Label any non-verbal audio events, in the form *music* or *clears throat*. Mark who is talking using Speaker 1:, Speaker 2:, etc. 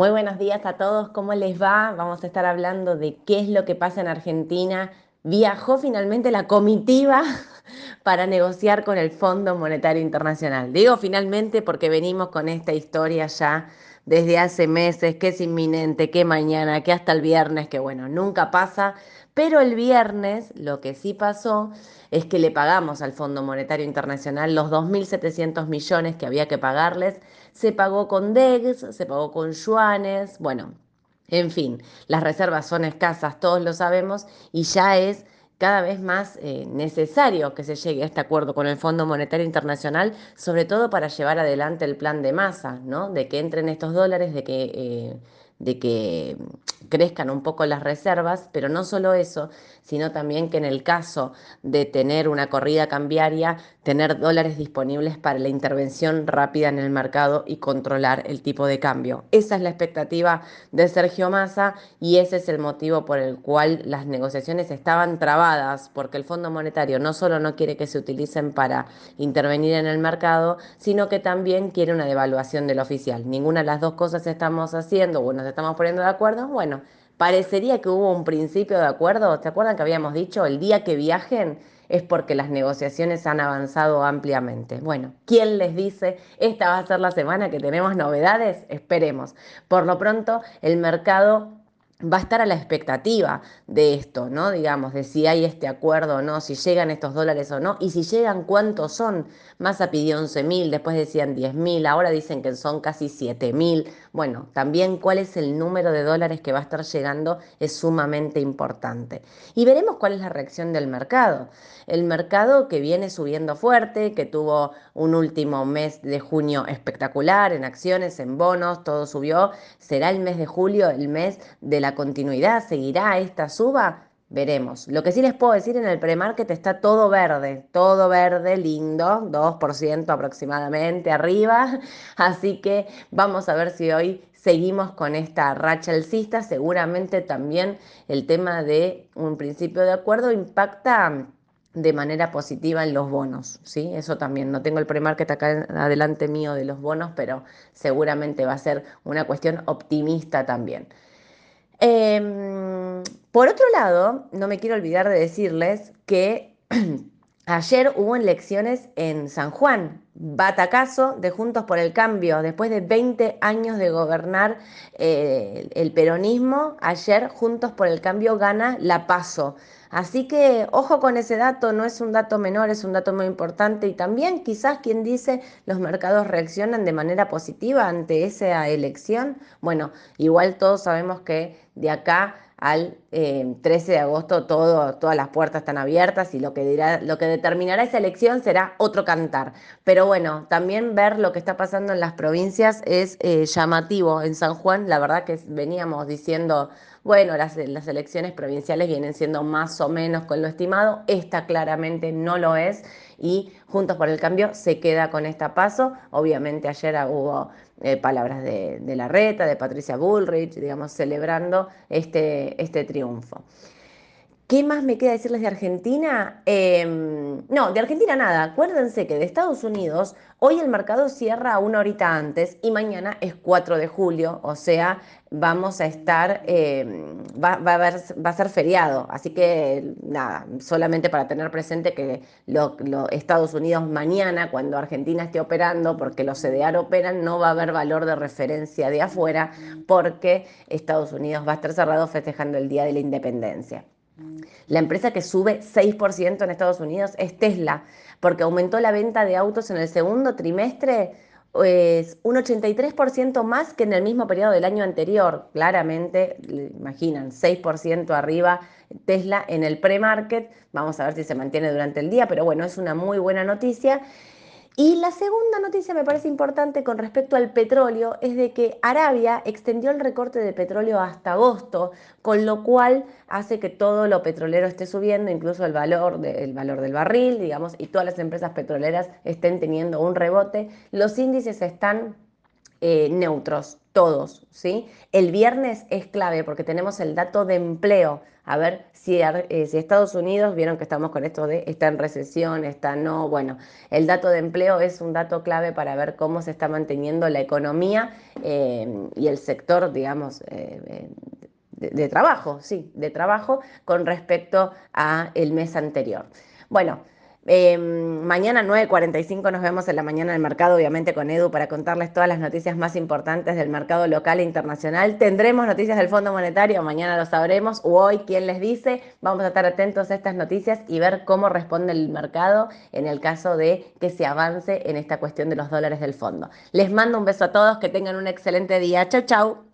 Speaker 1: Muy buenos días a todos, ¿cómo les va? Vamos a estar hablando de qué es lo que pasa en Argentina. Viajó finalmente la comitiva *laughs* para negociar con el Fondo Monetario Internacional. Digo finalmente porque venimos con esta historia ya desde hace meses, que es inminente, que mañana, que hasta el viernes, que bueno, nunca pasa. Pero el viernes lo que sí pasó es que le pagamos al Fondo Monetario Internacional los 2.700 millones que había que pagarles. Se pagó con DEGs, se pagó con yuanes, bueno, en fin, las reservas son escasas, todos lo sabemos, y ya es cada vez más eh, necesario que se llegue a este acuerdo con el Fondo Monetario Internacional, sobre todo para llevar adelante el plan de masa, ¿no? De que entren estos dólares, de que eh, de que crezcan un poco las reservas, pero no solo eso, sino también que en el caso de tener una corrida cambiaria, tener dólares disponibles para la intervención rápida en el mercado y controlar el tipo de cambio. Esa es la expectativa de Sergio Massa y ese es el motivo por el cual las negociaciones estaban trabadas, porque el Fondo Monetario no solo no quiere que se utilicen para intervenir en el mercado, sino que también quiere una devaluación del oficial. Ninguna de las dos cosas estamos haciendo, bueno, estamos poniendo de acuerdo, bueno, parecería que hubo un principio de acuerdo. ¿Se acuerdan que habíamos dicho el día que viajen? es porque las negociaciones han avanzado ampliamente. Bueno, ¿quién les dice esta va a ser la semana que tenemos novedades? Esperemos. Por lo pronto, el mercado va a estar a la expectativa de esto, ¿no? Digamos, de si hay este acuerdo o no, si llegan estos dólares o no, y si llegan, ¿cuántos son? Massa pidió 11 mil, después decían 10 mil, ahora dicen que son casi 7 mil. Bueno, también cuál es el número de dólares que va a estar llegando es sumamente importante. Y veremos cuál es la reacción del mercado. El mercado que viene subiendo fuerte, que tuvo un último mes de junio espectacular en acciones, en bonos, todo subió, será el mes de julio el mes de la continuidad? ¿Seguirá esta suba? Veremos. Lo que sí les puedo decir en el premarket está todo verde, todo verde, lindo, 2% aproximadamente arriba. *laughs* Así que vamos a ver si hoy seguimos con esta racha alcista. Seguramente también el tema de un principio de acuerdo impacta de manera positiva en los bonos, ¿sí? Eso también, no tengo el premarket acá adelante mío de los bonos, pero seguramente va a ser una cuestión optimista también. Em, por otro lado, no me quiero olvidar de decirles que *clears throat* ayer hubo elecciones en San Juan, batacazo de Juntos por el Cambio, después de 20 años de gobernar eh, el peronismo, ayer Juntos por el Cambio gana la paso. Así que ojo con ese dato, no es un dato menor, es un dato muy importante y también quizás quien dice los mercados reaccionan de manera positiva ante esa elección. Bueno, igual todos sabemos que de acá al 13 eh, de agosto todo, todas las puertas están abiertas y lo que, dirá, lo que determinará esa elección será otro cantar. Pero bueno, también ver lo que está pasando en las provincias es eh, llamativo. En San Juan, la verdad que veníamos diciendo, bueno, las, las elecciones provinciales vienen siendo más o menos con lo estimado, esta claramente no lo es y Juntos por el Cambio se queda con esta paso. Obviamente ayer hubo eh, palabras de, de, la reta, de Patricia Bullrich, digamos, celebrando este, este triunfo. ¿Qué más me queda decirles de Argentina? Em, no, de Argentina nada. Acuérdense que de Estados Unidos hoy el mercado cierra una horita antes y mañana es 4 de julio, o sea, vamos a estar, em, va, a ser feriado. Así que nada, solamente para tener presente que lo, Estados Unidos mañana, cuando Argentina esté operando, porque los CDR operan, no va a haber valor de referencia de afuera, porque Estados Unidos va a estar cerrado festejando el Día de la Independencia. La empresa que sube 6% en Estados Unidos es Tesla, porque aumentó la venta de autos en el segundo trimestre pues, un 83% más que en el mismo periodo del año anterior. Claramente, imaginan, 6% arriba Tesla en el pre-market. Vamos a ver si se mantiene durante el día, pero bueno, es una muy buena noticia. Y la segunda noticia me parece importante con respecto al petróleo es de que Arabia extendió el recorte de petróleo hasta agosto, con lo cual hace que todo lo petrolero esté subiendo, incluso el valor, valor del barril, digamos, y todas las empresas petroleras estén teniendo un rebote. Los índices están eh, neutros, todos, ¿sí? El viernes es clave porque tenemos el dato de empleo. A ver si, eh, si, Estados Unidos, vieron que estamos con esto de está en recesión, está no, bueno, el dato de empleo es un dato clave para ver cómo se está manteniendo la economía eh, y el sector, digamos, de, trabajo, sí, de trabajo con respecto a el mes anterior. Bueno, eh, mañana 9.45 nos vemos en la mañana del mercado, obviamente con Edu, para contarles todas las noticias más importantes del mercado local e internacional. Tendremos noticias del Fondo Monetario, mañana lo sabremos, o hoy, ¿quién les dice? Vamos a estar atentos a estas noticias y ver cómo responde el mercado en el caso de que se avance en esta cuestión de los dólares del fondo. Les mando un beso a todos, que tengan un excelente día. Chau, chau.